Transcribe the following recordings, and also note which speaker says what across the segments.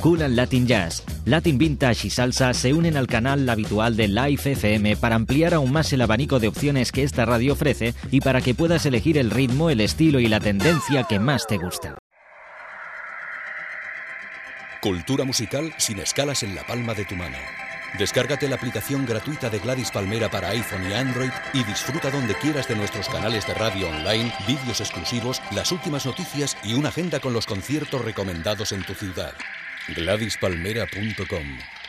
Speaker 1: Cool Latin Jazz, Latin Vintage y Salsa se unen al canal habitual de Live FM para ampliar aún más el abanico de opciones que esta radio ofrece y para que puedas elegir el ritmo, el estilo y la tendencia que más te gusta.
Speaker 2: Cultura musical sin escalas en la palma de tu mano. Descárgate la aplicación gratuita de Gladys Palmera para iPhone y Android y disfruta donde quieras de nuestros canales de radio online, vídeos exclusivos, las últimas noticias y una agenda con los conciertos recomendados en tu ciudad. GladysPalmera.com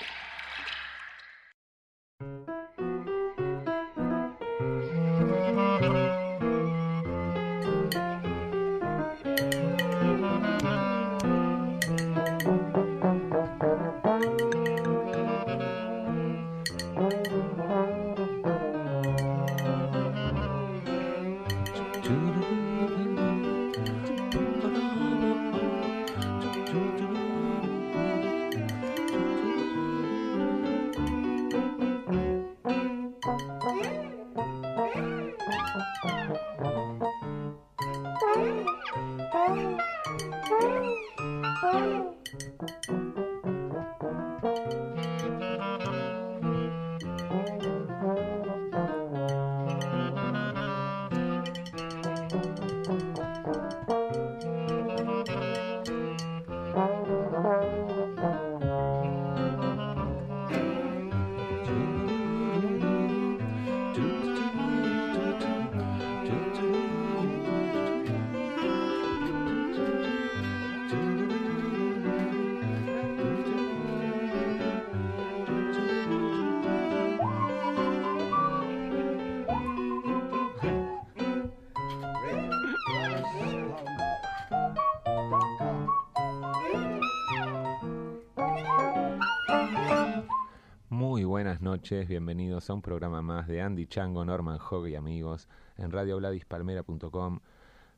Speaker 3: noches, bienvenidos a un programa más de Andy Chango, Norman Hogg y amigos en radiogladispalmera.com.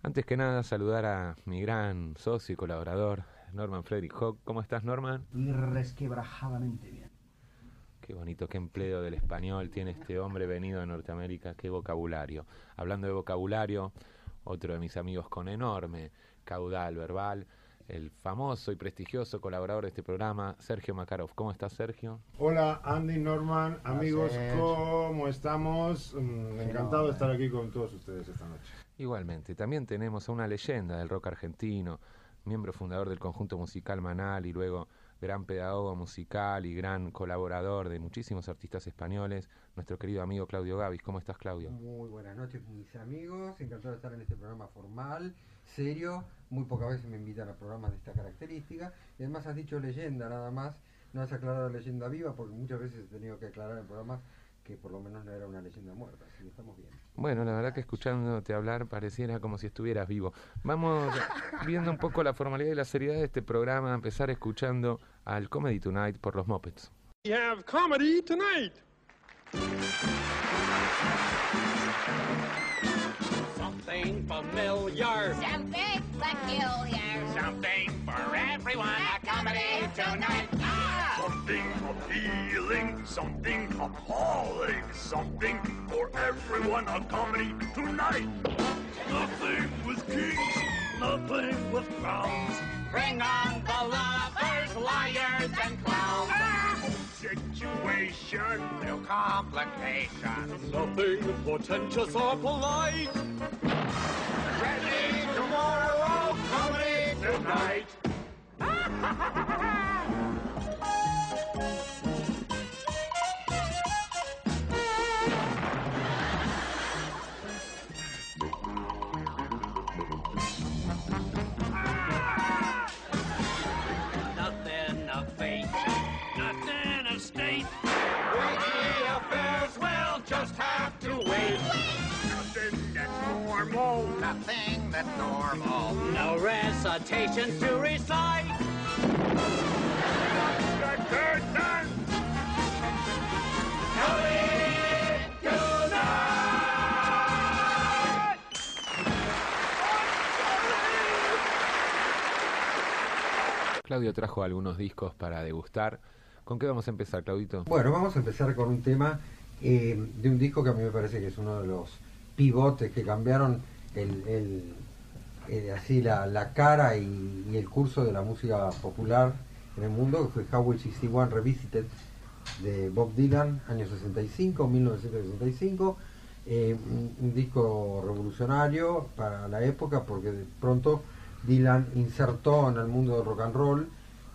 Speaker 3: Antes que nada, saludar a mi gran socio y colaborador, Norman Frederick Hogg. ¿Cómo estás, Norman?
Speaker 4: resquebrajadamente bien.
Speaker 3: Qué bonito, qué empleo del español tiene este hombre venido de Norteamérica, qué vocabulario. Hablando de vocabulario, otro de mis amigos con enorme caudal verbal, el famoso y prestigioso colaborador de este programa, Sergio Makarov. ¿Cómo estás, Sergio?
Speaker 5: Hola Andy, Norman, amigos. ¿cómo estamos? Mm, Encantado de estar aquí con todos ustedes esta noche.
Speaker 3: Igualmente, también tenemos a una leyenda del rock argentino, miembro fundador del conjunto musical Manal y luego gran pedagogo musical y gran colaborador de muchísimos artistas españoles, nuestro querido amigo Claudio Gavis. ¿Cómo estás, Claudio?
Speaker 4: Muy buenas noches, mis amigos. Encantado de estar en este programa formal, serio. Muy pocas veces me invitan a programas de esta característica. Y además has dicho leyenda nada más. No has aclarado leyenda viva porque muchas veces he tenido que aclarar en programas que por lo menos no era una leyenda muerta. Así que estamos bien.
Speaker 3: Bueno, la verdad que escuchándote hablar pareciera como si estuvieras vivo. Vamos viendo un poco la formalidad y la seriedad de este programa, a empezar escuchando al Comedy Tonight por los Muppets.
Speaker 6: We have comedy tonight.
Speaker 7: Peculiar.
Speaker 6: Something for everyone.
Speaker 7: A comedy tonight. Ah!
Speaker 6: Something appealing. Something appalling. Something for everyone. A comedy tonight. Nothing with kings. Nothing with clowns.
Speaker 7: Bring on the lovers, liars, and clowns.
Speaker 6: Situation.
Speaker 7: No complications.
Speaker 6: Nothing portentous or polite.
Speaker 7: Ready tomorrow, comedy
Speaker 6: Tonight.
Speaker 7: abnormal.
Speaker 6: No recitations to recite.
Speaker 3: Claudio trajo algunos discos para degustar. ¿Con qué vamos a empezar, Claudito?
Speaker 4: Bueno, vamos a empezar con un tema eh, de un disco que a mí me parece que es uno de los pivotes que cambiaron el, el- así la, la cara y, y el curso de la música popular en el mundo, que fue Highway 61 Revisited de Bob Dylan, año 65, 1965. eh, un, un disco revolucionario para la época porque de pronto Dylan insertó en el mundo del rock and roll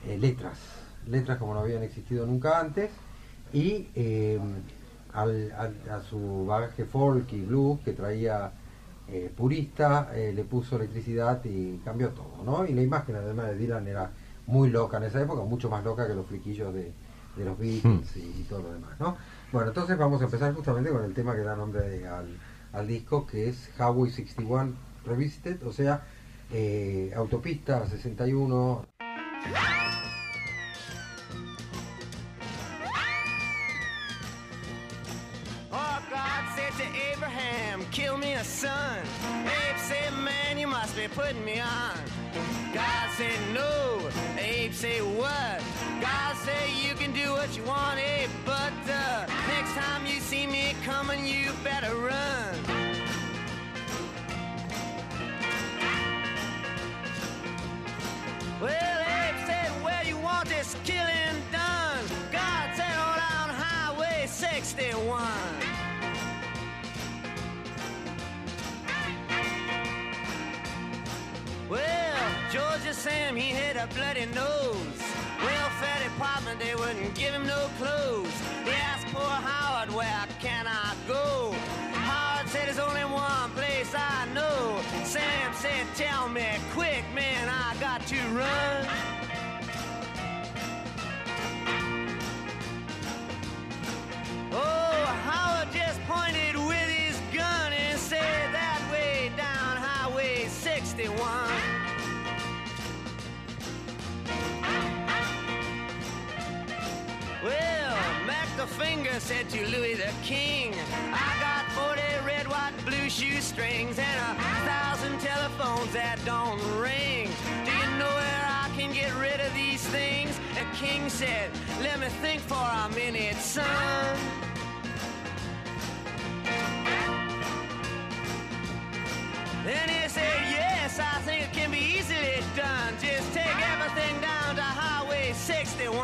Speaker 4: eh, letras, letras como no habían existido nunca antes y eh, al- al- a su bagaje folk y blues que traía eh, purista eh, le puso electricidad y cambió todo, ¿no? Y la imagen además de Dylan era muy loca en esa época, mucho más loca que los fliquillos de, de los Beatles y, y todo lo demás, ¿no? Bueno, entonces vamos a empezar justamente con el tema que da nombre de- al, al disco, que es Highway 61 Revisited, o sea, eh, Autopista 61
Speaker 6: son. Abe said, man, you must be putting me on. God said, no. Abe said, what? God said, you can do what you want, Abe, but uh, next time you see me coming, you better run. Georgia Sam, he had a bloody nose. Welfare department, they wouldn't give him no clothes. He asked poor Howard, where can I go? Howard said, there's only one place I know. Sam said, tell me quick, man, I got to run. Oh, Howard just pointed with his gun and said that way down Highway 61. Well, Mac the Finger said to Louis the King, I got 40 red, white, blue shoestrings and a thousand telephones that don't ring. Do you know where I can get rid of these things? The king said, Let me think for a minute, son. Then he said, Yes, I think it can be easily done. Just take everything 61.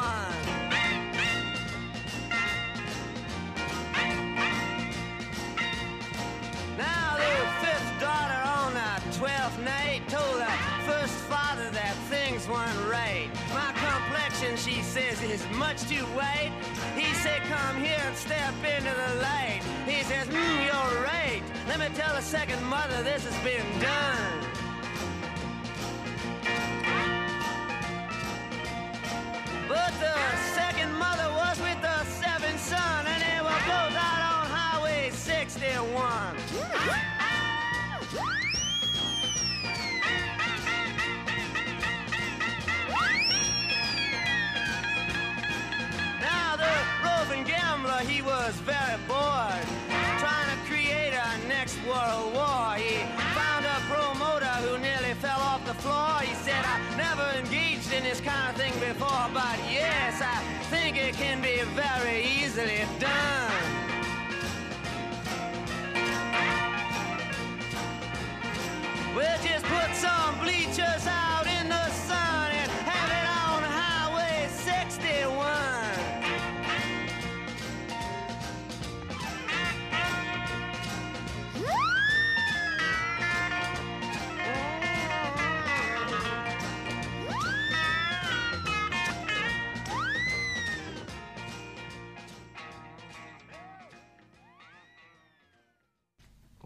Speaker 6: Now the fifth daughter on the twelfth night told her first father that things weren't right. My complexion, she says, is much too white. He said, come here and step into the light. He says, mm, you're right. Let me tell the second mother this has been done. But the second mother was with the seventh son, and they were both out on Highway 61. Now the roving gambler, he was very bored, trying to create a next world war. He found a promoter who nearly fell off the floor. He said, I never engaged in this kind of thing before, but yes, I think it can be very easily done. We'll just put some bleachers out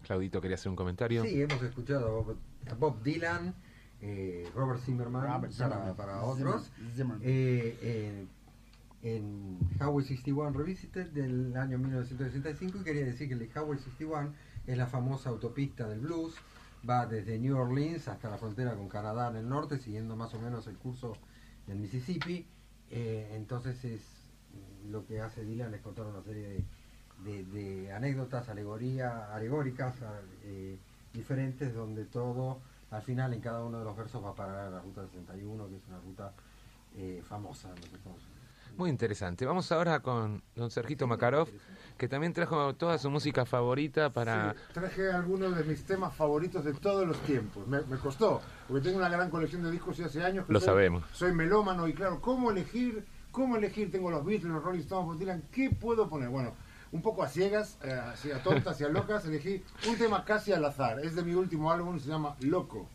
Speaker 3: Claudito, quería hacer un comentario.
Speaker 4: Sí, hemos escuchado a Bob, Dylan, eh, Robert Zimmerman,
Speaker 8: Robert
Speaker 4: para,
Speaker 8: Zimmerman.
Speaker 4: para otros,
Speaker 8: Zimmer- Zimmerman.
Speaker 4: eh, eh, en Highway 61 Revisited del año 1965 y quería decir que el Highway 61 es la famosa autopista del blues, va desde New Orleans hasta la frontera con Canadá en el norte, siguiendo más o menos el curso del Mississippi, eh, entonces es lo que hace Dylan es contar una serie de, de- de anécdotas, alegoría, alegóricas eh, diferentes, donde todo, al final en cada uno de los versos va a parar a la ruta 61, que es una ruta eh, famosa en los Estados Unidos.
Speaker 3: Muy interesante. Vamos ahora con don Sergito Makarov, que también trajo toda su música favorita para...
Speaker 9: Sí, traje algunos de mis temas favoritos de todos los tiempos. Me, me costó, porque tengo una gran colección de discos y hace años que
Speaker 3: Lo
Speaker 9: soy,
Speaker 3: sabemos.
Speaker 9: soy melómano y claro, ¿cómo elegir? ¿Cómo elegir? Tengo los Beatles, los Rolling Stones, Bob Dylan, ¿qué puedo poner? Bueno, un poco a ciegas, eh, así a tontas y a locas, elegí un tema casi al azar. Es de mi último álbum, se llama Loco.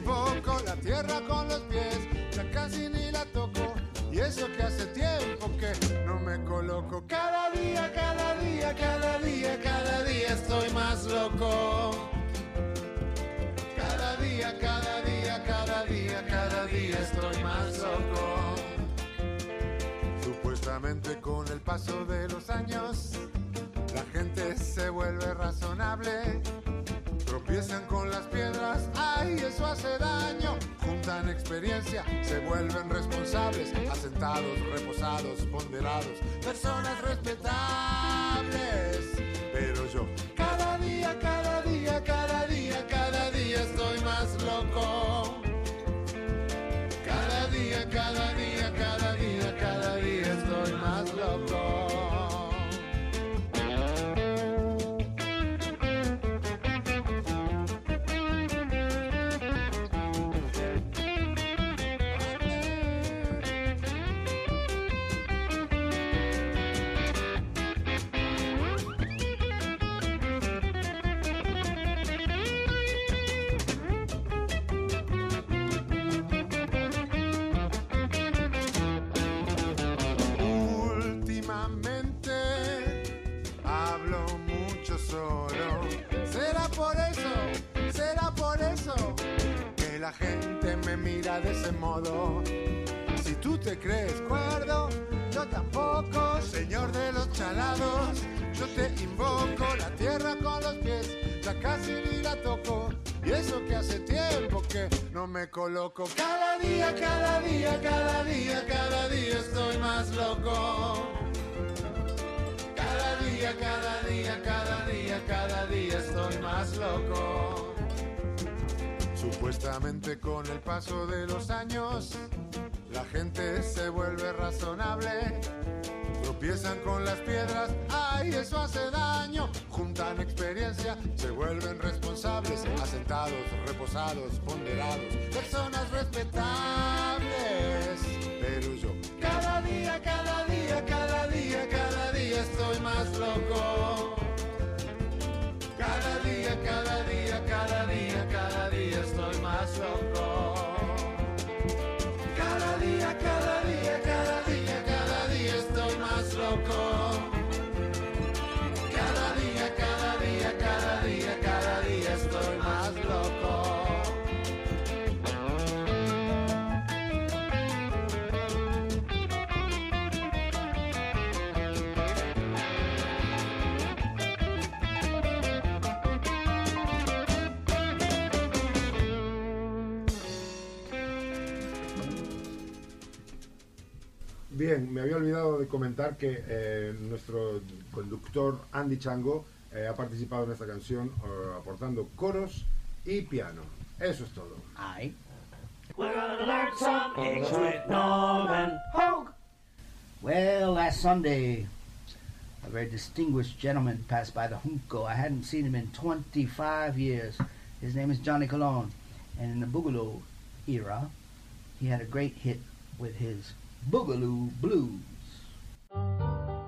Speaker 5: Invoco la tierra con los pies, ya casi ni la toco. Y eso que hace tiempo que no me coloco. Cada día, cada día, cada día, cada día estoy más loco. Cada día, cada día, cada día, cada día estoy más loco. Supuestamente con el paso de los años, la gente se vuelve razonable. Tropiezan con las piedras, ay, eso hace daño. Juntan experiencia, se vuelven responsables, asentados, reposados, ponderados, personas respetables. Me mira de ese modo. Si tú te crees cuerdo, yo tampoco, señor de los chalados. Yo te invoco la tierra con los pies, ya casi ni la toco. Y eso que hace tiempo que no me coloco. Cada día, cada día, cada día, cada día estoy más loco. Cada día, cada día, cada día, cada día estoy más loco. Supuestamente con el paso de los años, la gente se vuelve razonable. Tropiezan con las piedras, ay, eso hace daño. Juntan experiencia, se vuelven responsables, asentados, reposados, ponderados, personas respetables. Pero yo, cada día, cada día, cada día, cada día estoy más loco.
Speaker 9: Bien, me había olvidado de comentar que eh, nuestro conductor Andy Chango eh, ha participado en esta canción eh, aportando coros y piano. Eso es todo.
Speaker 10: Aye. We're gonna learn some English with Norman Hogue. Well, last Sunday, a very distinguished gentleman passed by the Junco. I hadn't seen him in 25 years. His name is Johnny Colon. And in the Boogaloo era, he had a great hit with his Boogaloo Blues.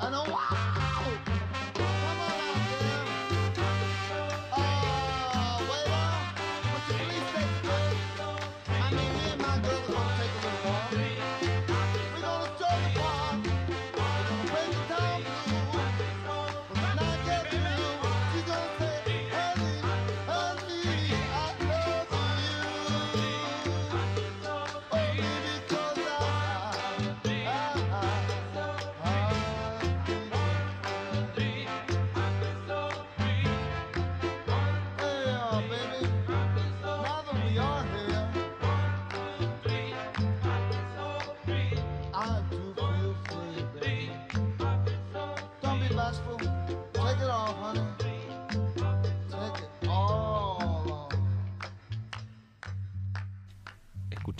Speaker 11: I know.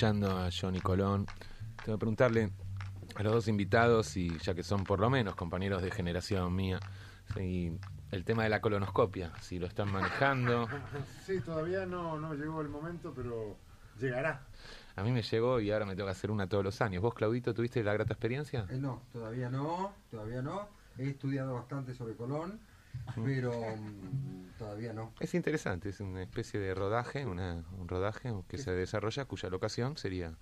Speaker 3: Escuchando a Johnny Colón, tengo que preguntarle a los dos invitados, y ya que son por lo menos compañeros de generación mía, si el tema de la colonoscopia, si lo están manejando.
Speaker 5: Sí, todavía no, no llegó el momento, pero llegará.
Speaker 3: A mí me llegó y ahora me tengo que hacer una todos los años. ¿Vos, Claudito, tuviste la grata experiencia?
Speaker 4: Eh, no, todavía no, todavía no. He estudiado bastante sobre Colón, pero mm, todavía no.
Speaker 3: Es interesante, es una especie de rodaje, una, un rodaje que se desarrolla cuya locación sería...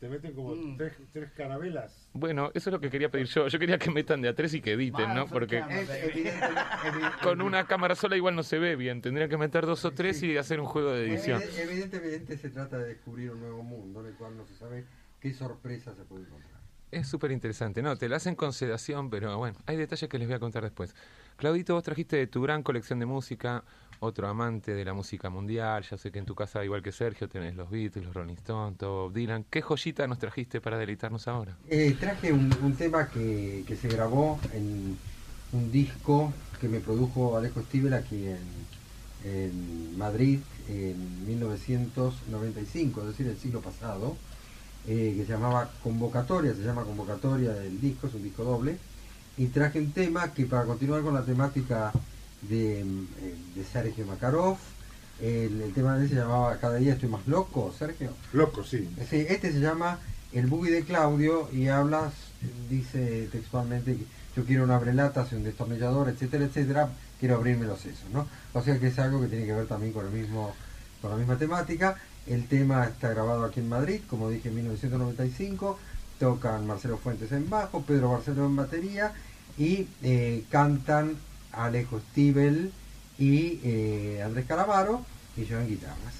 Speaker 5: Te meten como tres, tres carabelas.
Speaker 3: Bueno, eso es lo que quería pedir yo. Yo quería que metan de a tres y que editen, ¿no? Porque con una cámara sola igual no se ve bien. Tendría que meter dos o tres y hacer un juego de edición.
Speaker 4: Evidente- Evidentemente se trata de descubrir un nuevo mundo en el cual no se sabe qué sorpresa se puede encontrar.
Speaker 3: Es súper interesante. No, te la hacen con sedación, pero bueno, hay detalles que les voy a contar después. Claudito, vos trajiste de tu gran colección de música, otro amante de la música mundial. Ya sé que en tu casa, igual que Sergio, tenés los Beatles, los Rolling Stones, todo Dylan. ¿Qué joyita nos trajiste para deleitarnos ahora?
Speaker 4: Eh, traje un, tema que, se grabó en un disco que me produjo Alejo Stivel aquí en, en Madrid en 1995, es decir, el siglo pasado, eh, que se llamaba Convocatoria, se llama Convocatoria del disco, es un disco doble, y traje un tema que para continuar con la temática de, eh, de Sergio Makarov, el, el tema de él se llamaba Cada día estoy más loco, Sergio.
Speaker 5: Loco, sí.
Speaker 4: Sí, este se llama El buggy de Claudio y hablas, dice textualmente, yo quiero un abrelatas y un destornillador, etcétera, etcétera, quiero abrirme los sesos, ¿no? O sea que es algo que tiene que ver también con el mismo con la misma temática. El tema está grabado aquí en Madrid, como dije, en 1995. Tocan Marcelo Fuentes en bajo, Pedro Barceló en batería y eh, cantan Alejo Stivel y eh, Andrés Calamaro y yo en guitarras.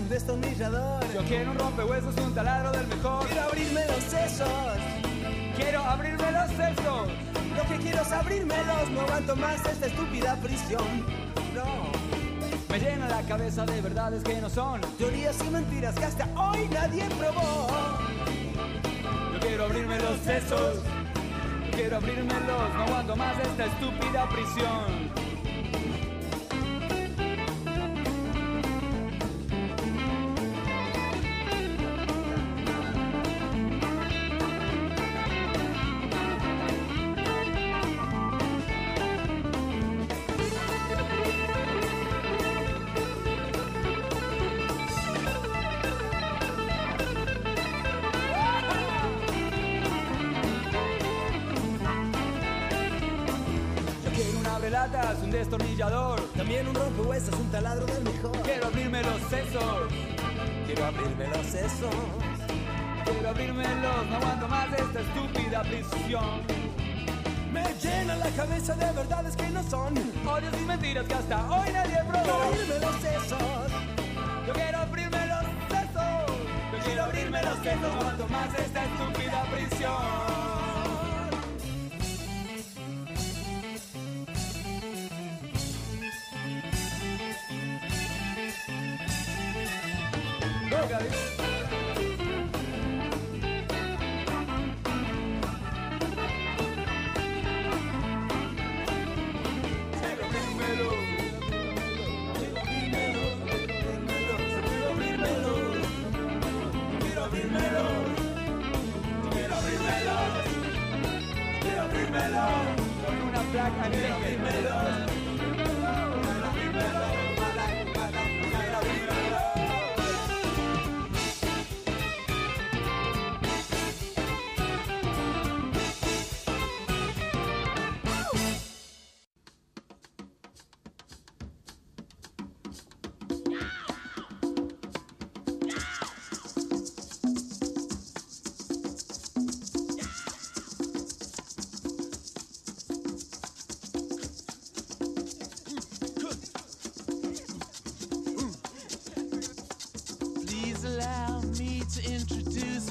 Speaker 12: Un destornillador. Yo quiero un rompehuesos, un taladro del mejor. Quiero abrirme los sesos. Quiero abrirme los sesos. Lo que quiero es abrirmelos. No aguanto más esta estúpida prisión. No. Me llena la cabeza de verdades que no son. Teorías y mentiras que hasta hoy nadie probó. Yo quiero abrirme los sesos. Yo quiero abrirmelos. No aguanto más esta estúpida prisión. Destornillador. También un rompehuesos, un taladro del mejor. Quiero abrirme los sesos. Quiero abrirme los sesos. Quiero abrirmelos, no aguanto más esta estúpida prisión. Me llena la cabeza de verdades que no son. Odios y mentiras que hasta hoy nadie probó. Quiero abrirme los sesos. Yo quiero abrirme los sesos. Yo quiero abrirme los sesos, no aguanto más esta estúpida prisión.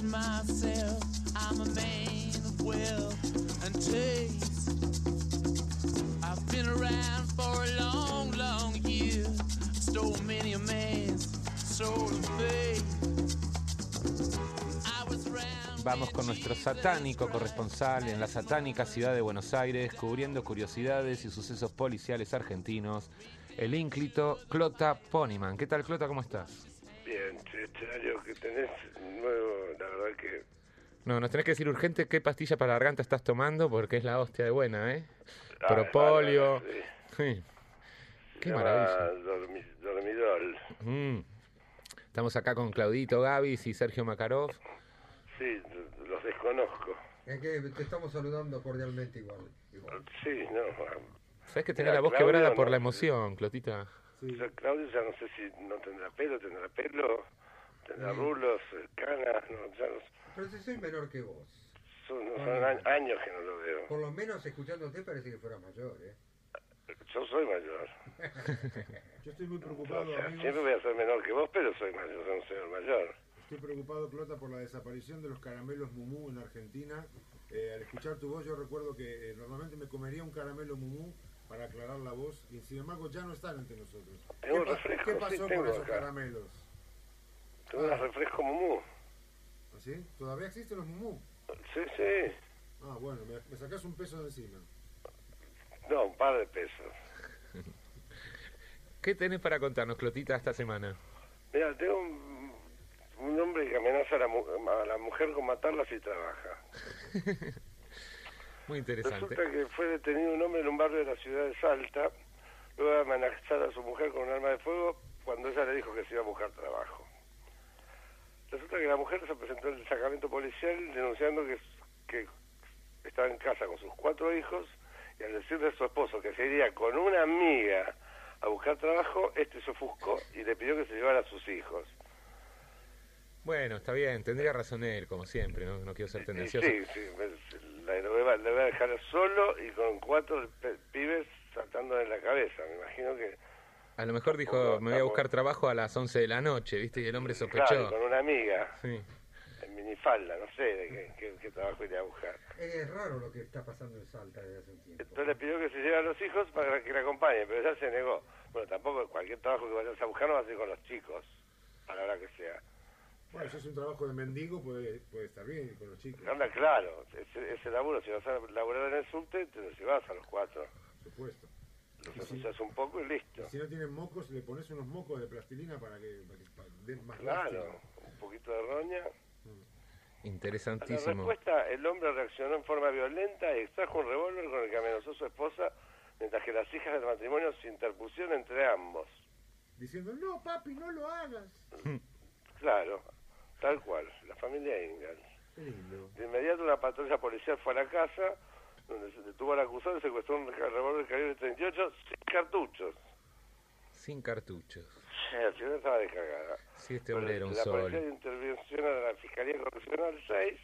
Speaker 13: Myself. I'm a man of wealth and taste. I've been around for a long, long year. Stole many a man's soul faith.
Speaker 3: Vamos con nuestro satánico corresponsal en la satánica ciudad de Buenos Aires, cubriendo curiosidades y sucesos policiales argentinos, el ínclito Clota Poniman. ¿Qué tal, Clota? ¿Cómo estás?
Speaker 14: Bien, año que tenés nuevo, la verdad que
Speaker 3: No, nos tenés que decir urgente qué pastilla para la garganta estás tomando, porque es la hostia de buena, ¿eh?
Speaker 14: Ah,
Speaker 3: Propolio. Sí. Qué maravilla.
Speaker 14: dormi- dormidol.
Speaker 3: Mm. Estamos acá con Claudito Gavis y Sergio Makarov.
Speaker 14: Sí, los desconozco.
Speaker 4: Es que te estamos saludando cordialmente igual. igual.
Speaker 14: Sí, no.
Speaker 3: ¿Sabes que
Speaker 14: Mira,
Speaker 3: tenés la voz
Speaker 14: Claudio
Speaker 3: quebrada
Speaker 14: no-
Speaker 3: por la emoción, Clotita?
Speaker 14: O sea, Claudio ya no sé si no tendrá pelo, tendrá pelo, tendrá rulos, eh, canas, no, ya no,
Speaker 4: Pero si soy menor que vos.
Speaker 14: son, son a- años que no lo veo.
Speaker 4: Por lo menos escuchándote parece que fuera mayor, ¿eh?
Speaker 14: Yo soy mayor.
Speaker 5: Yo estoy muy
Speaker 14: O
Speaker 5: preocupado,
Speaker 14: sea,
Speaker 5: amigos.
Speaker 14: siempre voy a ser menor que vos, pero soy mayor, soy un señor mayor.
Speaker 5: Estoy preocupado, Clota, por la desaparición de los caramelos Mumú en Argentina. Eh, al escuchar tu voz, yo recuerdo que eh, normalmente me comería un caramelo Mumú para aclarar la voz, y sin embargo ya no están entre nosotros.
Speaker 14: Tengo
Speaker 5: ¿Qué, pa-
Speaker 14: refresco,
Speaker 5: qué
Speaker 14: sí,
Speaker 5: pasó
Speaker 14: tengo
Speaker 5: con esos
Speaker 14: acá.
Speaker 5: caramelos?
Speaker 14: Tengo un refresco mumú.
Speaker 5: ¿Así? ¿Todavía existen los Mumú?
Speaker 14: Sí, sí.
Speaker 5: Ah, bueno, me, me sacás un peso de encima.
Speaker 14: No, un par de pesos.
Speaker 3: ¿Qué tenés para contarnos, Clotita, esta semana?
Speaker 14: Mira, tengo un, un hombre que amenaza a la, mu- a la mujer con matarla si trabaja.
Speaker 3: Muy interesante.
Speaker 14: Resulta que fue detenido un hombre en un barrio de la ciudad de Salta, luego de amenazar a su mujer con un arma de fuego cuando ella le dijo que se iba a buscar trabajo. Resulta que la mujer se presentó en el sacramento policial denunciando que, que estaba en casa con sus cuatro hijos y al decirle a su esposo que se iría con una amiga a buscar trabajo, este se ofuscó y le pidió que se llevara a sus hijos.
Speaker 3: Bueno, está bien, tendría razón él, como siempre, no, no quiero ser tendencioso.
Speaker 14: sí, sí, la, le, voy a, voy a dejar solo y con cuatro pibes saltando en la cabeza. Me imagino que
Speaker 3: A lo mejor dijo, me voy a buscar trabajo a las 11 de la noche, ¿viste? Y el hombre
Speaker 14: Claro,
Speaker 3: sospechó.
Speaker 14: con una amiga,
Speaker 3: Sí.
Speaker 14: en minifalda, no sé de qué, qué- qué trabajo iría a buscar.
Speaker 4: Es raro lo que está pasando en Salta desde hace un tiempo.
Speaker 14: Entonces le pidió que se lleve a los hijos para que le acompañen, pero ella se negó. Bueno, tampoco cualquier trabajo que vayas a buscar no va a ser con los chicos, a la hora que sea.
Speaker 5: Bueno, si es un trabajo de mendigo, puede, puede estar bien con los chicos.
Speaker 14: Anda claro, ese, ese laburo, si vas a laburar en el subte, te lo llevas a los cuatro.
Speaker 5: Por supuesto.
Speaker 14: Los
Speaker 5: Y si-
Speaker 14: asocias un poco y listo.
Speaker 5: y si no tienen mocos, le pones unos mocos de plastilina para que, para que pa- den más
Speaker 14: Claro,
Speaker 5: lástima.
Speaker 14: un poquito de roña. A la
Speaker 3: Interesantísimo.
Speaker 14: respuesta, el hombre reaccionó en forma violenta y extrajo un revólver con el que amenazó a su esposa, mientras que las hijas del matrimonio se interpusieron entre ambos.
Speaker 5: Diciendo, no, papi, no lo hagas.
Speaker 14: Claro, tal cual, la familia Ingalls. De inmediato una patrulla policial fue a la casa, donde se detuvo al acusado y secuestró un revólver calibre 38 sin cartuchos.
Speaker 3: Sin cartuchos.
Speaker 14: El señor estaba descargada.
Speaker 3: Sí, este hombre era un
Speaker 14: la
Speaker 3: sol.
Speaker 14: policía de intervención a la Fiscalía Correccional 6,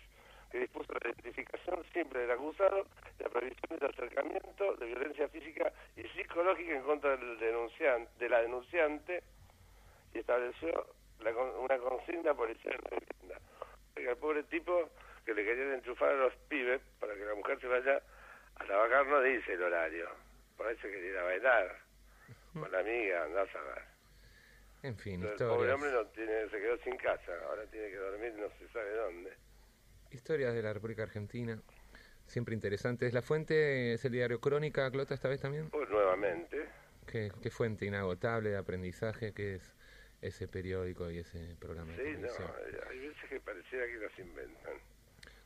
Speaker 14: que dispuso la identificación simple del acusado, la prohibición del acercamiento de violencia física y psicológica en contra del denunciante, de la denunciante y estableció la una consigna policial de vivienda. Oiga, El pobre tipo que le querían enchufar a los pibes para que la mujer se vaya a trabajar no dice el horario. Por ahí se quería ir a bailar con la amiga, andás a ver.
Speaker 3: En fin,
Speaker 14: Pero el pobre
Speaker 3: historias.
Speaker 14: hombre no tiene, se quedó sin casa, ahora tiene que dormir no se sabe dónde.
Speaker 3: Historias de la República Argentina. Siempre interesantes. La fuente es el diario Crónica, Clota, esta vez también.
Speaker 14: Pues nuevamente,
Speaker 3: ¿Qué, qué fuente inagotable de aprendizaje que es ese periódico y ese programa
Speaker 14: sí, no,
Speaker 3: televisión.
Speaker 14: hay veces que pareciera que las inventan.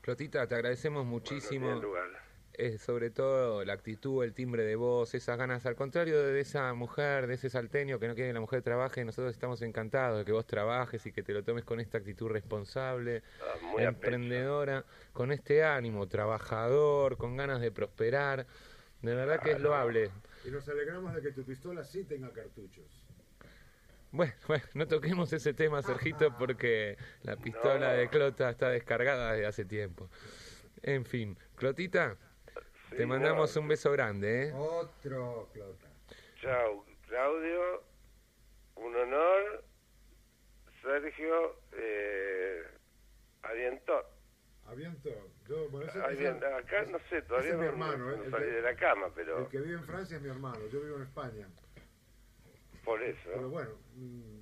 Speaker 3: Clotita, te agradecemos muchísimo
Speaker 14: tiene lugar.
Speaker 3: eh, sobre todo la actitud, el timbre de voz, esas ganas, al contrario de esa mujer, de ese salteño que no quiere que la mujer trabaje, nosotros estamos encantados de que vos trabajes y que te lo tomes con esta actitud responsable,
Speaker 14: Ah, muy
Speaker 3: emprendedora, con este ánimo, trabajador, con ganas de prosperar. De verdad que es loable.
Speaker 5: Y nos alegramos de que tu pistola sí tenga cartuchos.
Speaker 3: Bueno, bueno, no toquemos ese tema, Sergito, porque la pistola
Speaker 14: No.
Speaker 3: de Clota está descargada desde hace tiempo. En fin, Clotita, te mandamos un beso grande, ¿eh?
Speaker 4: Otro Clota.
Speaker 14: Chao, Claudio. Un honor. Sergio. Eh, Aviento.
Speaker 5: Aviento. Yo, bueno, ese-
Speaker 14: bien, acá no sé, todavía
Speaker 5: es mi
Speaker 14: no-
Speaker 5: hermano,
Speaker 14: no
Speaker 5: ¿eh?
Speaker 14: Salí
Speaker 5: que-
Speaker 14: de la cama, pero
Speaker 5: El que vive en Francia es mi hermano, yo vivo en España.
Speaker 14: Por eso.
Speaker 5: Pero bueno, mm,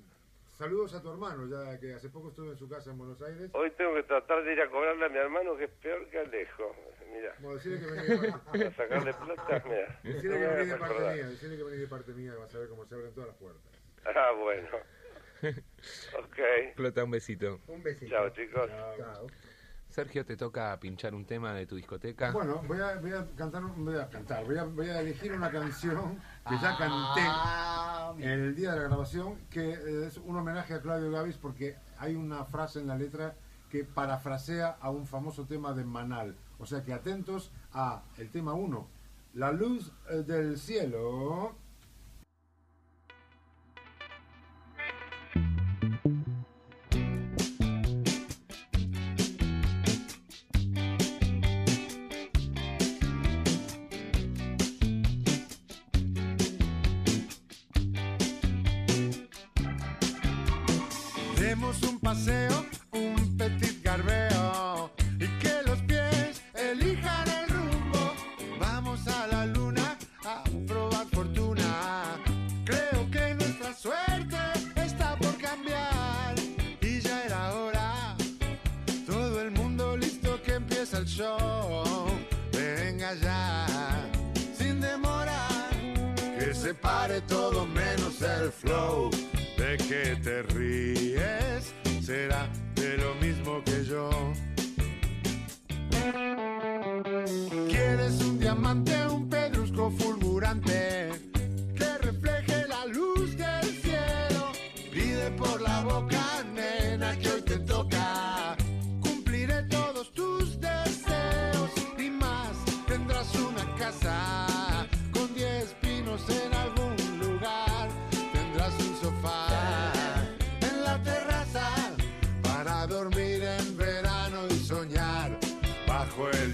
Speaker 5: saludos a tu hermano, ya que hace poco estuve en su casa en Buenos Aires.
Speaker 14: Hoy tengo que tratar de ir a cobrarle a mi hermano que es peor que Alejo. Mira.
Speaker 5: Bueno, decirle que vení de parte,
Speaker 14: Para sacarle plata, mira.
Speaker 5: decirle
Speaker 14: No
Speaker 5: que
Speaker 14: me
Speaker 5: vení de parte mía, decirle que vení de parte mía, vas a ver cómo se abren todas las puertas.
Speaker 14: Ah, bueno. Ok.
Speaker 3: Clota, un besito.
Speaker 4: Un besito.
Speaker 14: Chao, chicos.
Speaker 4: Chao.
Speaker 3: Sergio, te toca pinchar un tema de tu discoteca.
Speaker 5: Bueno, voy a, voy a cantar, un- voy a cantar, voy a, voy a elegir una canción que ya
Speaker 10: Ah,
Speaker 5: canté el día de la grabación, que es un homenaje a Claudio Gavis porque hay una frase en la letra que parafrasea a un famoso tema de Manal. O sea que atentos a el tema 1, La luz eh, del cielo.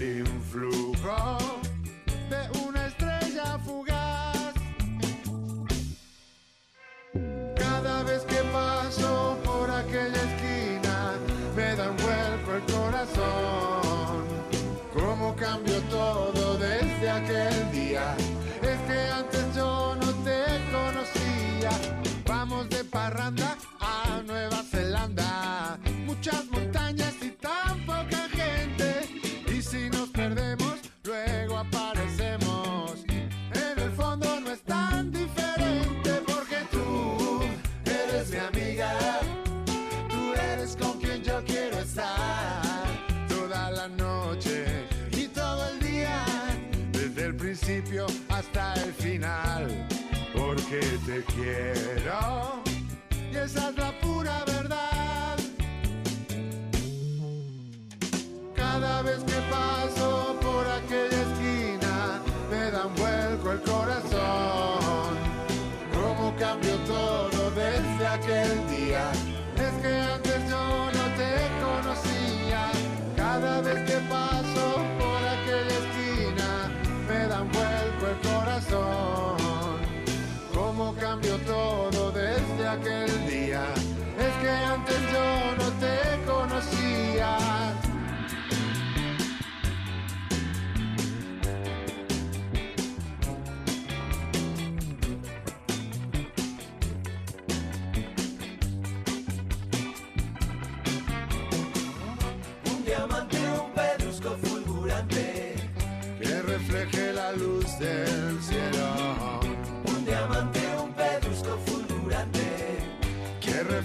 Speaker 5: El influjo de una estrella fugaz. Cada vez que paso por aquella esquina me da un vuelco el corazón. Cómo cambió todo desde aquel día. Porque te quiero y esa es la pura verdad. Cada vez que paso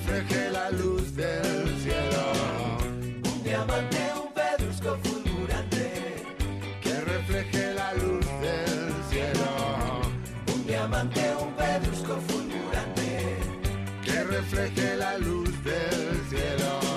Speaker 5: refleje la luz del cielo.
Speaker 12: Un diamante, un pedrusco fulgurante.
Speaker 5: Que refleje la luz del cielo.
Speaker 12: Un diamante, un pedrusco fulgurante.
Speaker 5: Que refleje la luz del cielo.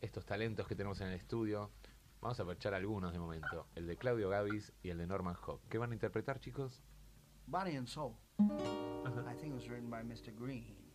Speaker 15: Estos talentos que tenemos en el estudio. Vamos a aprovechar algunos de momento. El de Claudio Gavis y el de Norman Hawk. ¿Qué van a interpretar, chicos?
Speaker 10: Body and Soul. I think it was written by Mr. Green.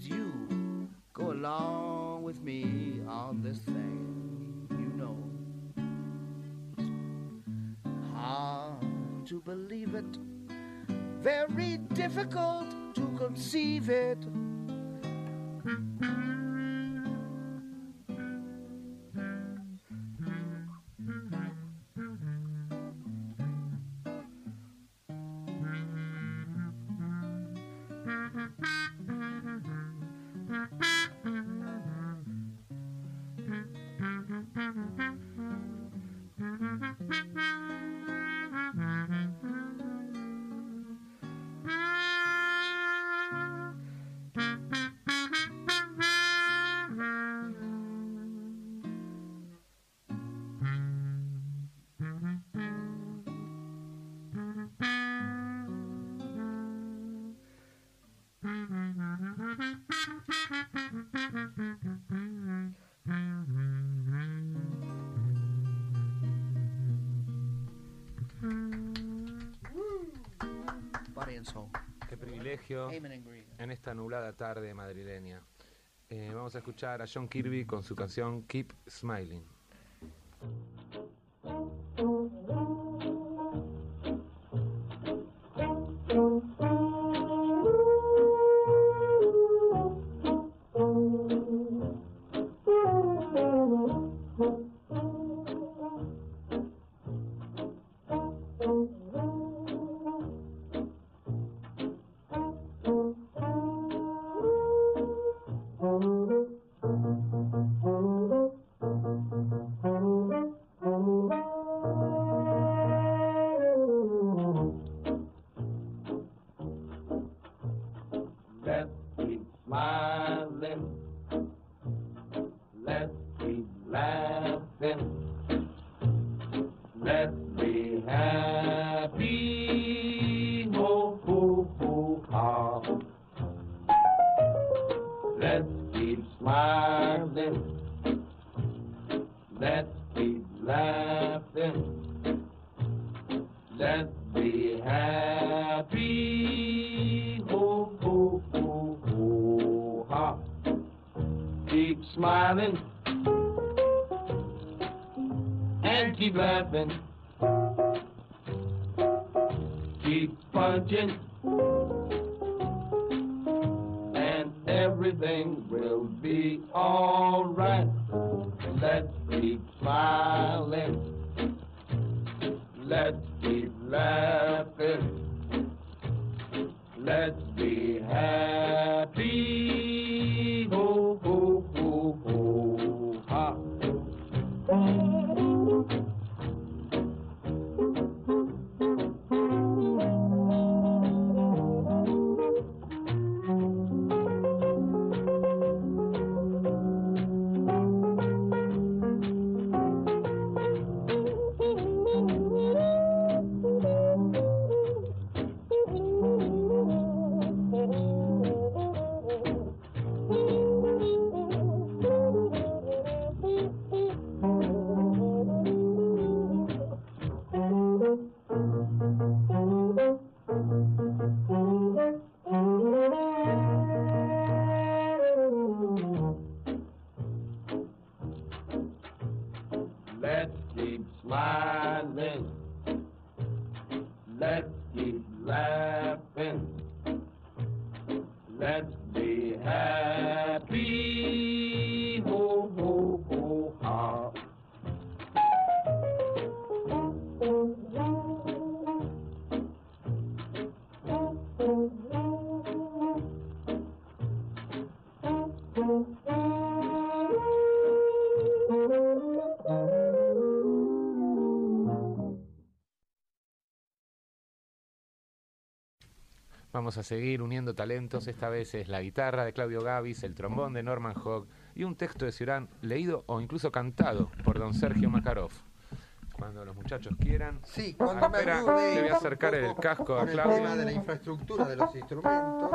Speaker 10: You go along with me on this thing, you know. Hard to believe it, very difficult to conceive it.
Speaker 15: En esta nublada tarde madrileña. Eh, vamos a escuchar a John Kirby con su canción Keep Smiling.
Speaker 3: Vamos a seguir uniendo talentos. Esta vez es la guitarra de Claudio Gavis, el trombón de Norman Hogg y un texto de Ciurán leído o incluso cantado por don Sergio Makarov. Cuando los muchachos quieran.
Speaker 4: Sí, cuando me
Speaker 3: Espera,
Speaker 4: ayude
Speaker 3: le voy a acercar el casco a
Speaker 4: el
Speaker 3: Claudio.
Speaker 4: tema de la infraestructura de los instrumentos.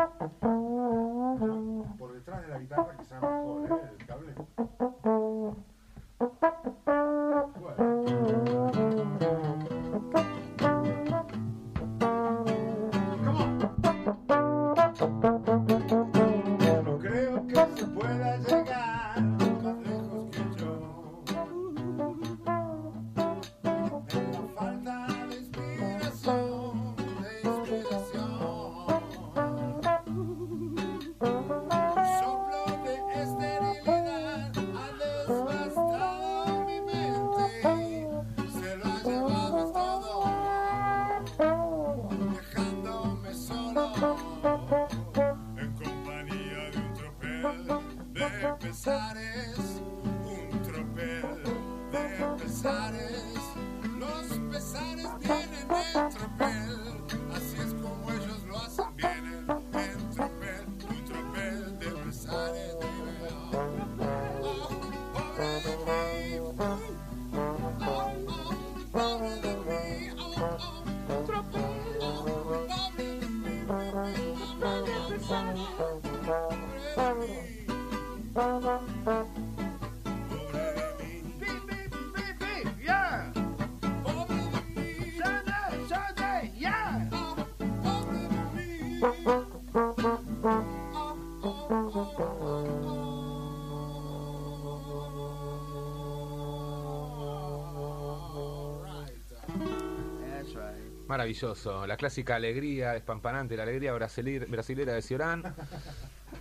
Speaker 3: Maravilloso, la clásica alegría espampanante, la alegría brasilir- brasilera de Ciorán,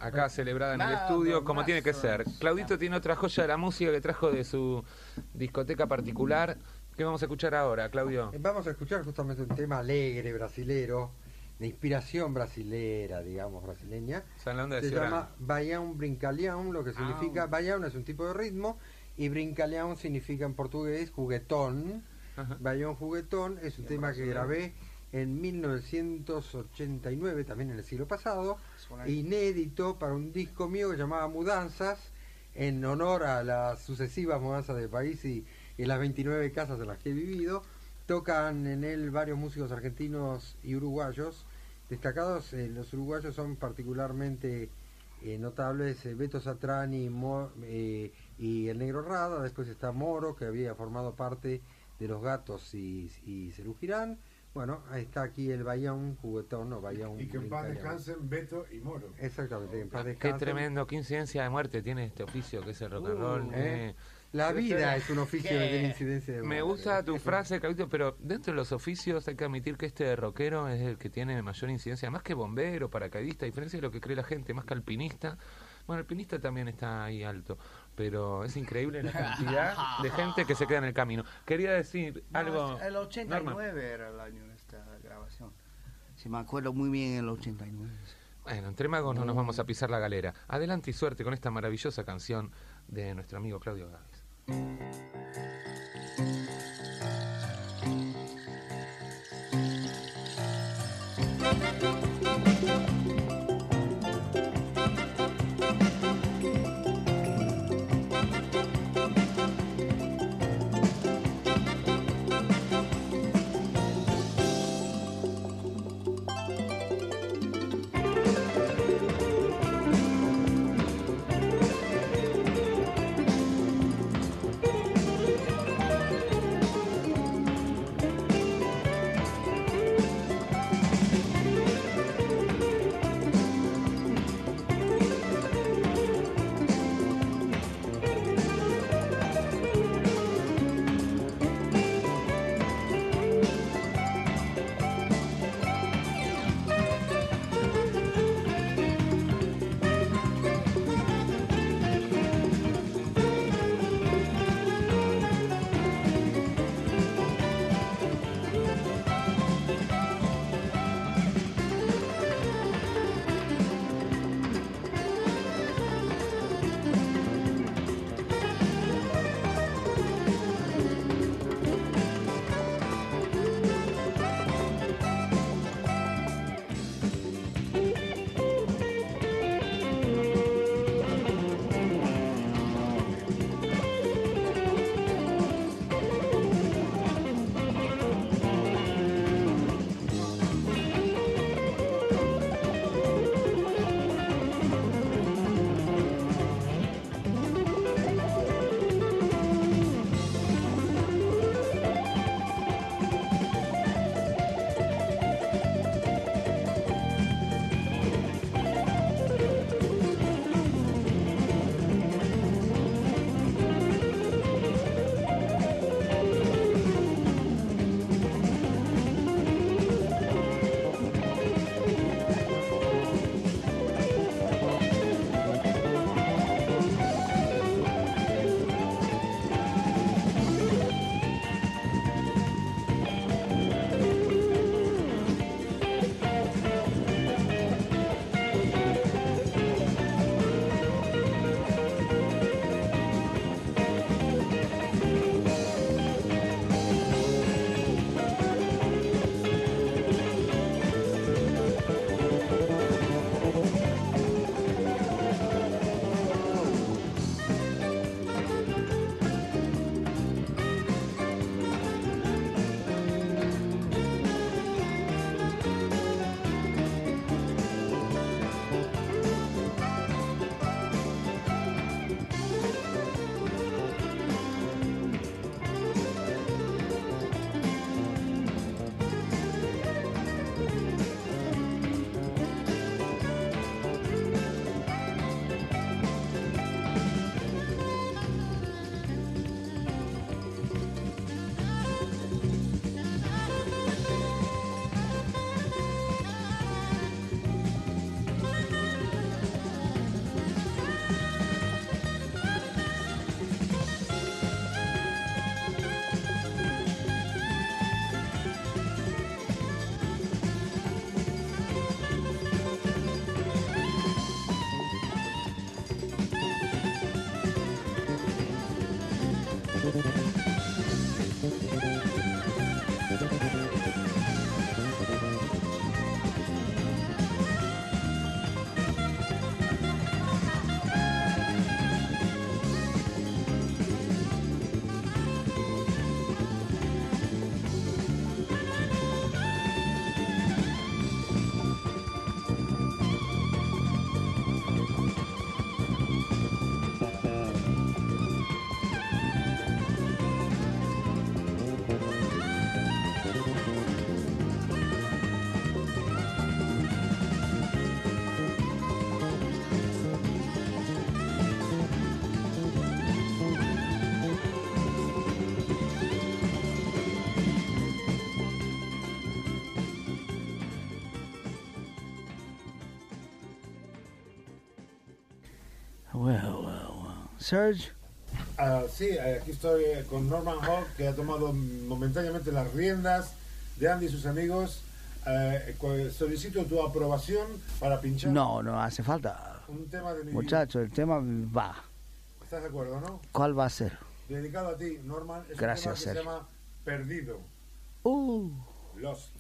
Speaker 3: acá celebrada en el estudio, como tiene que ser. Claudito tiene otra joya de la música que trajo de su discoteca particular. ¿Qué vamos a escuchar ahora, Claudio?
Speaker 4: Eh, Vamos a escuchar justamente un tema alegre, brasilero, de inspiración brasilera, digamos, brasileña.
Speaker 3: San de
Speaker 4: Se
Speaker 3: Ciorán.
Speaker 4: llama Baião Brincalhão, lo que significa, Baião es un tipo de ritmo, y Brincalhão significa en portugués juguetón. Baião Juguetón es un tema que grabé en 1989, también en el siglo pasado, inédito para un disco mío que llamaba Mudanzas, en honor a las sucesivas mudanzas del país y, y las 29 casas en las que he vivido. Tocan en él varios músicos argentinos y uruguayos. Destacados, eh, los uruguayos son particularmente eh, notables eh, Beto Satrani Mo- eh, y el Negro Rada. Después está Moro, que había formado parte de Los Gatos y, y Cerú Girán. Bueno, ahí está aquí el Bayón juguetón, no Bayón.
Speaker 5: Y que en paz descansen Beto y Moro.
Speaker 4: Exactamente, que en paz
Speaker 3: Qué
Speaker 4: descansen.
Speaker 3: tremendo, qué incidencia de muerte tiene este oficio que es el rock and roll.
Speaker 4: Uh,
Speaker 3: eh.
Speaker 4: eh. La vida es un oficio que tiene incidencia de
Speaker 3: Me
Speaker 4: muerte.
Speaker 3: gusta tu frase, Claudito, pero dentro de los oficios hay que admitir que este de rockero es el que tiene mayor incidencia, más que bombero, paracaidista, a diferencia de lo que cree la gente, más que alpinista. Bueno, alpinista también está ahí alto pero es increíble la cantidad de gente que se queda en el camino. Quería decir algo.
Speaker 10: El 89
Speaker 3: Norman.
Speaker 10: era el año de esta grabación. Si me acuerdo muy bien, el 89.
Speaker 3: Bueno, entre magos no. no nos vamos a pisar la galera. Adelante y suerte con esta maravillosa canción de nuestro amigo Claudio Gávez.
Speaker 10: Serge?
Speaker 5: Ah, sí, eh, aquí estoy eh, con Norman Hawk, que ha tomado momentáneamente las riendas de Andy y sus amigos. Eh, cu- solicito tu aprobación para pinchar
Speaker 10: No, no hace falta.
Speaker 5: un tema de mi
Speaker 10: Muchacho, el tema va.
Speaker 5: ¿Estás de acuerdo, no?
Speaker 10: ¿Cuál va a ser?
Speaker 5: Dedicado a ti, Norman. Es
Speaker 10: Gracias,
Speaker 5: un tema que
Speaker 10: Sergio.
Speaker 5: se llama Perdido.
Speaker 10: Uh.
Speaker 5: Lost.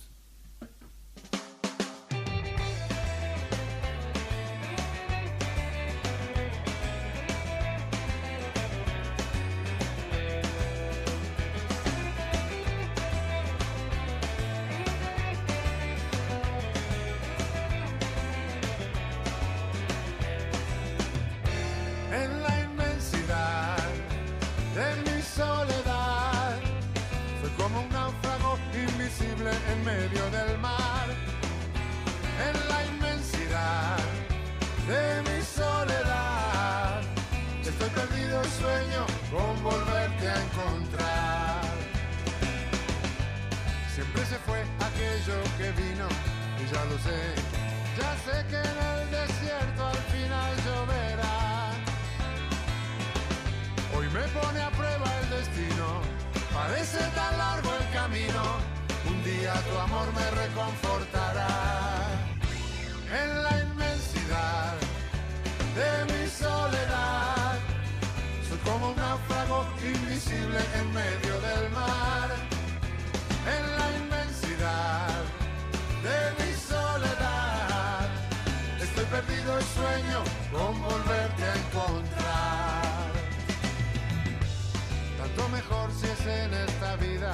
Speaker 5: En esta vida,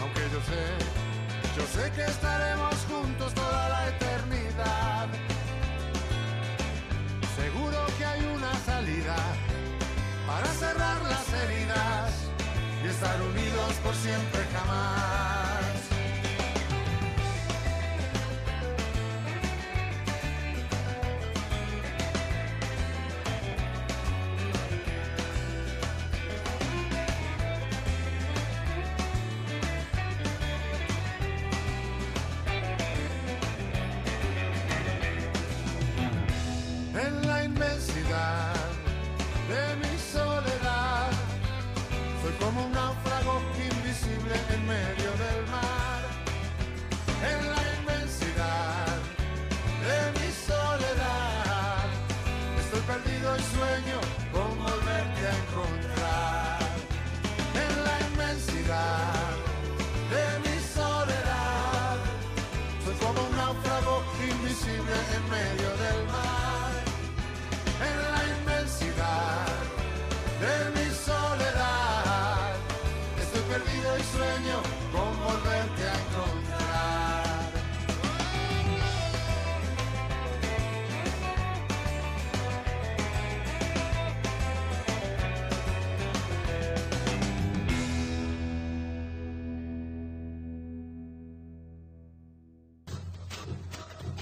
Speaker 5: aunque yo sé, yo sé que estaremos juntos toda la eternidad. Seguro que hay una salida para cerrar las heridas y estar unidos por siempre jamás.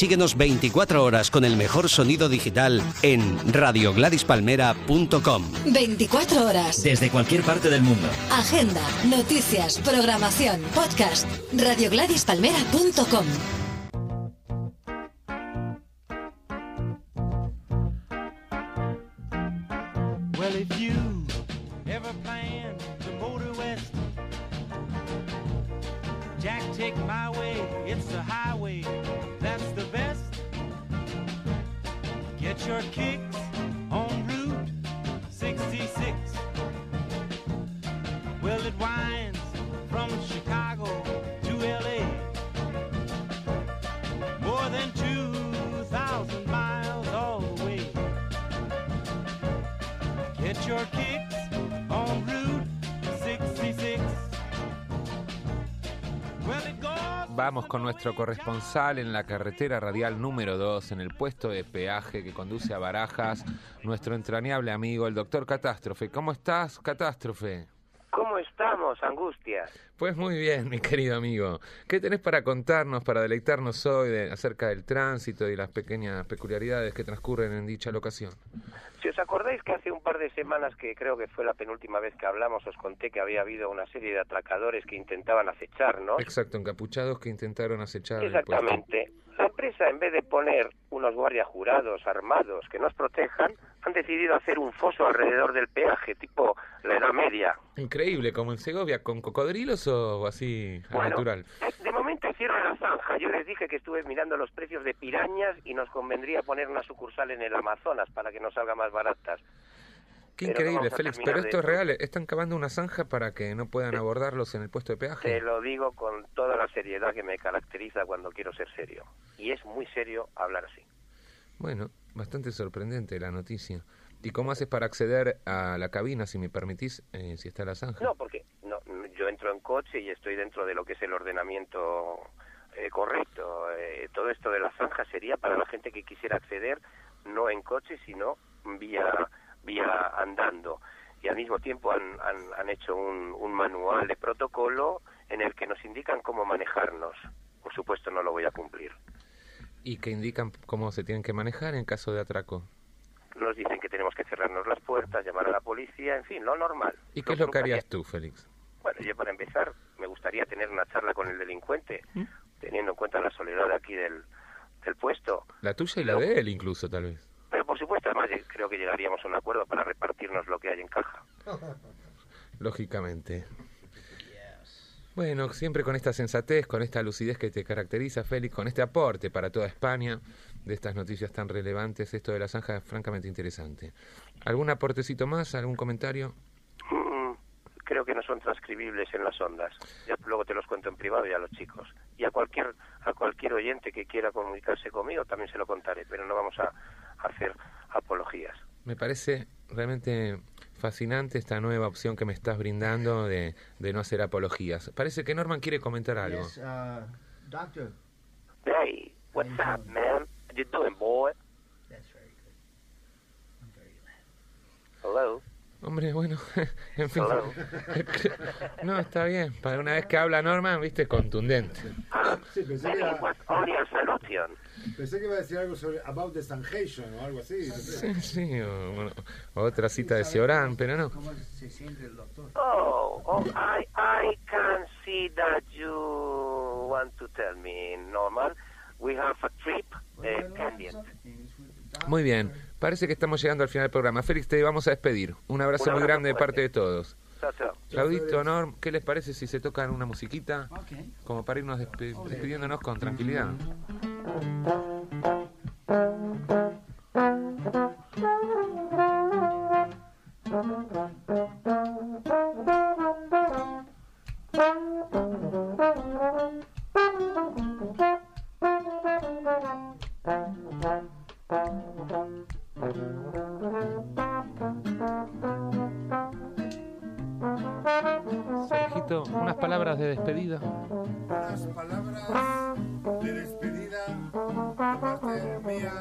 Speaker 16: Síguenos 24 horas con el mejor sonido digital en radiogladyspalmera.com.
Speaker 17: 24 horas.
Speaker 1: Desde cualquier parte del mundo.
Speaker 17: Agenda, noticias, programación, podcast. radiogladyspalmera.com
Speaker 3: con nuestro corresponsal en la carretera radial número 2, en el puesto de peaje que conduce a Barajas, nuestro entrañable amigo, el doctor Catástrofe. ¿Cómo estás, Catástrofe?
Speaker 6: ¿Cómo estamos, Angustias?
Speaker 3: Pues muy bien, mi querido amigo. ¿Qué tenés para contarnos, para deleitarnos hoy de- acerca del tránsito y las pequeñas peculiaridades que transcurren en dicha locación?
Speaker 6: Si os acordáis que hace un par de semanas, que creo que fue la penúltima vez que hablamos, os conté que había habido una serie de atracadores que intentaban acecharnos.
Speaker 3: Exacto, encapuchados que intentaron acechar.
Speaker 6: Exactamente. La empresa, en vez de poner unos guardias jurados armados que nos protejan, han decidido hacer un foso alrededor del peaje, tipo la Edad Media.
Speaker 3: Increíble, como en Segovia, con cocodrilos o así, al
Speaker 6: Bueno,
Speaker 3: natural.
Speaker 6: De momento cierran la zanja. Yo les dije que estuve mirando los precios de pirañas y nos convendría poner una sucursal en el Amazonas para que nos salga más baratas.
Speaker 3: Qué
Speaker 6: pero
Speaker 3: increíble, Félix. Pero
Speaker 6: de
Speaker 3: esto es real. Están cavando una zanja para que no puedan abordarlos en el puesto de peaje.
Speaker 6: Te lo digo con toda la seriedad que me caracteriza cuando quiero ser serio. Y es muy serio hablar así.
Speaker 3: Bueno, bastante sorprendente la noticia. ¿Y cómo haces para acceder a la cabina, si me permitís, eh, si está la zanja?
Speaker 6: No, porque no, yo entro en coche y estoy dentro de lo que es el ordenamiento eh, correcto. Eh, todo esto de la zanja sería para la gente que quisiera acceder no en coche, sino vía, vía andando. Y al mismo tiempo han, han, han hecho un, un manual de protocolo en el que nos indican cómo manejarnos. Por supuesto no lo voy a cumplir.
Speaker 3: Y que indican cómo se tienen que manejar en caso de atraco.
Speaker 6: Nos dicen que tenemos que cerrarnos las puertas, llamar a la policía, en fin, lo normal.
Speaker 3: ¿Y qué es lo que harías tú, Félix?
Speaker 6: Bueno, yo para empezar me gustaría tener una charla con el delincuente,
Speaker 3: ¿Mm?
Speaker 6: teniendo en cuenta la soledad aquí del, del puesto.
Speaker 3: La tuya y la de él, incluso, tal vez.
Speaker 6: Pero por supuesto, además, eh, creo que llegaríamos a un acuerdo para repartirnos lo que hay en caja.
Speaker 3: Lógicamente. Bueno, siempre con esta sensatez, con esta lucidez que te caracteriza, Félix, con este aporte para toda España de estas noticias tan relevantes, esto de la zanja es francamente interesante. ¿Algún aportecito más? ¿Algún comentario?
Speaker 6: Mm, creo que no son transcribibles en las ondas. Ya luego te los cuento en privado y a los chicos. Y a cualquier a cualquier oyente que quiera comunicarse conmigo también se lo contaré, pero no vamos a, a hacer apologías.
Speaker 3: Me parece realmente fascinante esta nueva opción que me estás brindando de, de no hacer apologías. Parece que Norman quiere comentar algo.
Speaker 10: Yes, uh, doctor.
Speaker 6: Hey, what's up, man? How you doing, boy?
Speaker 3: Hombre, bueno, en fin.
Speaker 6: Hello.
Speaker 3: No, está bien. Para una vez que habla Norman, viste, contundente.
Speaker 5: Sí, pensé que, era- pensé que iba a decir algo sobre About the Sanhation o algo así. no sé.
Speaker 3: Sí, sí, o, bueno, otra cita de Ciorán, pero no.
Speaker 10: ¿Cómo se siente el doctor?
Speaker 6: Oh, oh, I, I can see that you want to tell me, Norman. We have a trip uh.
Speaker 3: Muy bien, parece que estamos llegando al final del programa. Félix, te vamos a despedir. Un abrazo
Speaker 6: Un
Speaker 3: muy grande de parte de todos.
Speaker 6: Chao, chao.
Speaker 3: Claudito, Norm, ¿qué les parece si se tocan una musiquita?
Speaker 10: Ok.
Speaker 3: Como para irnos despe- despidiéndonos con tranquilidad. Sergito, unas palabras de despedida.
Speaker 5: Unas palabras de despedida de parte mía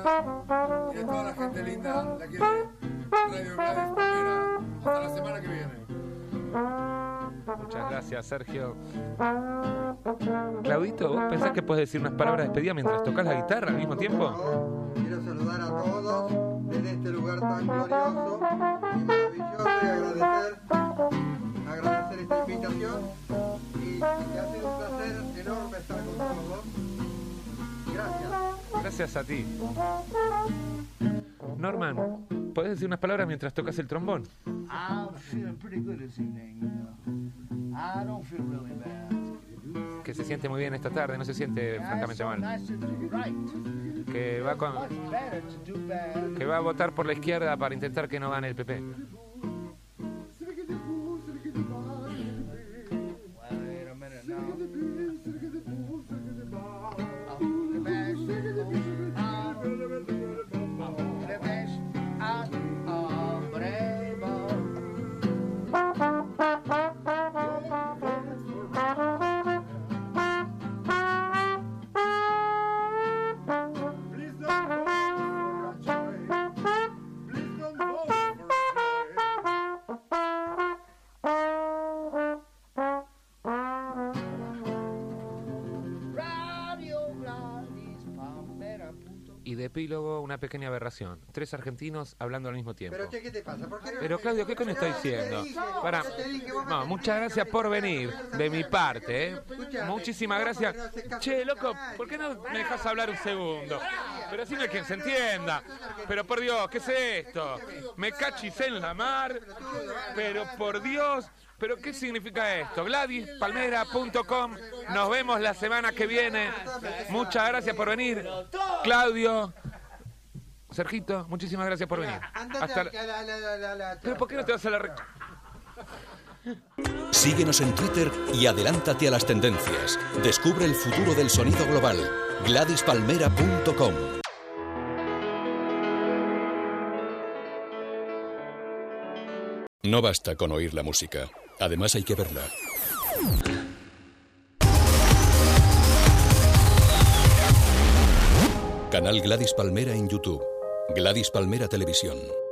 Speaker 5: y de toda la gente linda de aquí de Radio Gladys Palmera. Hasta la semana que viene.
Speaker 3: Muchas gracias, Sergio. Claudito, ¿vos pensás que puedes decir unas palabras de despedida mientras tocas la guitarra al mismo tiempo?
Speaker 4: Quiero saludar a todos desde este lugar tan glorioso y maravilloso y agradecer, agradecer esta invitación y, y ha sido un placer enorme estar con todos. Gracias.
Speaker 3: Gracias a ti. Norman, ¿podés decir unas palabras mientras tocas el trombón?
Speaker 10: I'm feeling pretty good this evening. You know. I don't feel really bad.
Speaker 3: Que se siente muy bien esta tarde, no se siente francamente mal. Que va, con- que va a votar por la izquierda para intentar que no gane el PP. Una pequeña aberración. Tres argentinos hablando al mismo tiempo.
Speaker 4: Pero che, ¿qué te pasa? ¿Por qué no
Speaker 3: Pero
Speaker 4: me-
Speaker 3: Claudio, ¿qué coño está
Speaker 4: No, ¿qué te
Speaker 3: diciendo?
Speaker 4: dije?
Speaker 3: Para, no, muchas gracias por venir de mi parte, ¿eh? Muchísimas gracias. Che, loco. ¿por qué no me dejas hablar un segundo? Pero así no hay quien se entienda. Pero por Dios, ¿qué es esto? Me cachis en la mar. Pero por Dios, ¿pero qué significa esto? GladysPalmera.com. Nos vemos la semana que viene. Muchas gracias por venir. Claudio. Sergito, muchísimas gracias por venir. Hasta
Speaker 4: a la, la, la, la, la-
Speaker 3: ¿Pero por qué no te vas a la... re-
Speaker 2: Síguenos en Twitter y adelántate a las tendencias. Descubre el futuro del sonido global. GladysPalmera.com No basta con oír la música. Además hay que verla. Canal Gladys Palmera en YouTube. Gladys Palmera Televisión.